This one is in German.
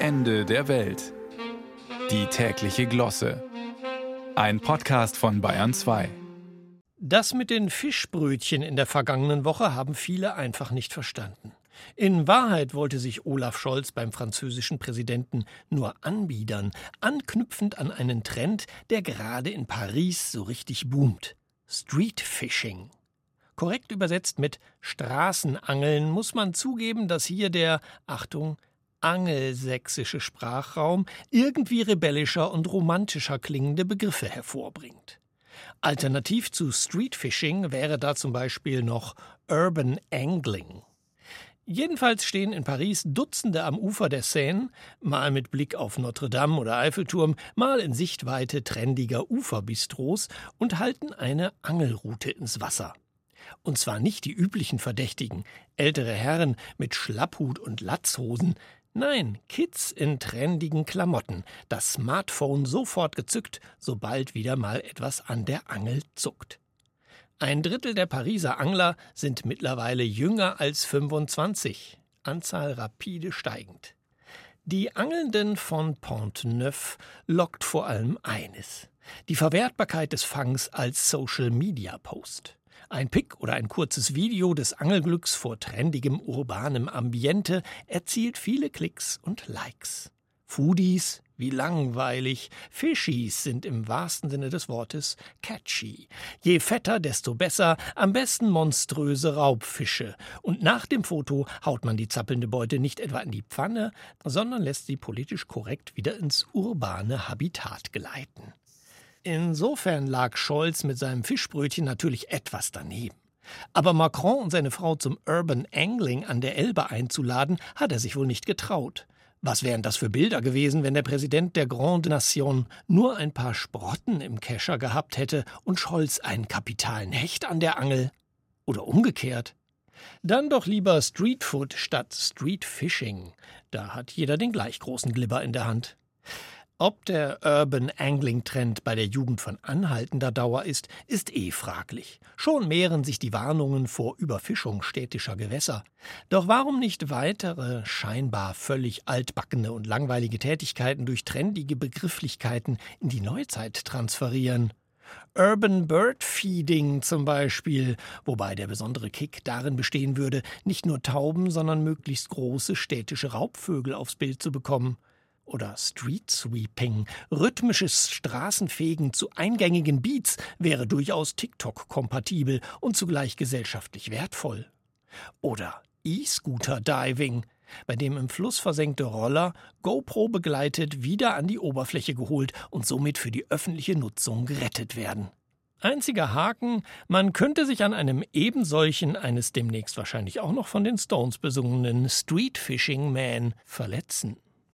Ende der Welt. Die tägliche Glosse. Ein Podcast von Bayern 2. Das mit den Fischbrötchen in der vergangenen Woche haben viele einfach nicht verstanden. In Wahrheit wollte sich Olaf Scholz beim französischen Präsidenten nur anbiedern, anknüpfend an einen Trend, der gerade in Paris so richtig boomt. Street Fishing. Korrekt übersetzt mit Straßenangeln muss man zugeben, dass hier der, Achtung, angelsächsische Sprachraum irgendwie rebellischer und romantischer klingende Begriffe hervorbringt. Alternativ zu Street Fishing wäre da zum Beispiel noch Urban Angling. Jedenfalls stehen in Paris Dutzende am Ufer der Seine, mal mit Blick auf Notre Dame oder Eiffelturm, mal in Sichtweite trendiger Uferbistros und halten eine Angelroute ins Wasser. Und zwar nicht die üblichen Verdächtigen, ältere Herren mit Schlapphut und Latzhosen, nein, Kids in trendigen Klamotten, das Smartphone sofort gezückt, sobald wieder mal etwas an der Angel zuckt. Ein Drittel der Pariser Angler sind mittlerweile jünger als 25, Anzahl rapide steigend. Die Angelnden von Pont-Neuf lockt vor allem eines: die Verwertbarkeit des Fangs als Social-Media-Post. Ein Pick oder ein kurzes Video des Angelglücks vor trendigem urbanem Ambiente erzielt viele Klicks und Likes. Foodies, wie langweilig. Fischies sind im wahrsten Sinne des Wortes catchy. Je fetter, desto besser, am besten monströse Raubfische. Und nach dem Foto haut man die zappelnde Beute nicht etwa in die Pfanne, sondern lässt sie politisch korrekt wieder ins urbane Habitat gleiten. Insofern lag Scholz mit seinem Fischbrötchen natürlich etwas daneben. Aber Macron und seine Frau zum Urban Angling an der Elbe einzuladen, hat er sich wohl nicht getraut. Was wären das für Bilder gewesen, wenn der Präsident der Grande Nation nur ein paar Sprotten im Kescher gehabt hätte und Scholz einen kapitalen Hecht an der Angel? Oder umgekehrt? Dann doch lieber Streetfood statt Streetfishing. Da hat jeder den gleich großen Glibber in der Hand. Ob der Urban Angling Trend bei der Jugend von anhaltender Dauer ist, ist eh fraglich. Schon mehren sich die Warnungen vor Überfischung städtischer Gewässer. Doch warum nicht weitere, scheinbar völlig altbackene und langweilige Tätigkeiten durch trendige Begrifflichkeiten in die Neuzeit transferieren? Urban Bird Feeding zum Beispiel, wobei der besondere Kick darin bestehen würde, nicht nur Tauben, sondern möglichst große städtische Raubvögel aufs Bild zu bekommen oder Street Sweeping, rhythmisches Straßenfegen zu eingängigen Beats wäre durchaus TikTok-kompatibel und zugleich gesellschaftlich wertvoll. Oder E-Scooter Diving, bei dem im Fluss versenkte Roller GoPro begleitet wieder an die Oberfläche geholt und somit für die öffentliche Nutzung gerettet werden. Einziger Haken, man könnte sich an einem ebensolchen, eines demnächst wahrscheinlich auch noch von den Stones besungenen Street Fishing Man verletzen.